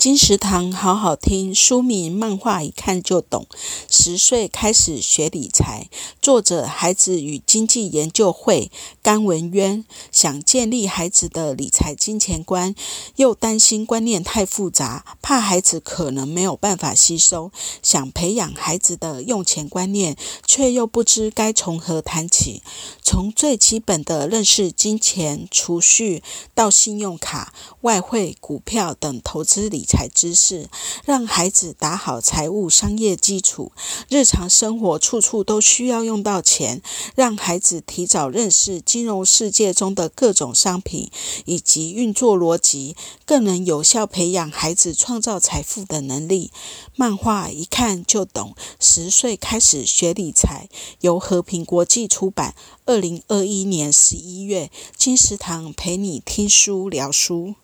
金石堂好好听，书名《漫画一看就懂》，十岁开始学理财。作者：孩子与经济研究会甘文渊。想建立孩子的理财金钱观，又担心观念太复杂，怕孩子可能没有办法吸收。想培养孩子的用钱观念，却又不知该从何谈起。从最基本的认识金钱、储蓄，到信用卡、外汇、股票等投资理财。知识，让孩子打好财务商业基础。日常生活处处都需要用到钱，让孩子提早认识金融世界中的各种商品以及运作逻辑，更能有效培养孩子创造财富的能力。漫画一看就懂，十岁开始学理财，由和平国际出版，二零二一年十一月。金石堂陪你听书聊书。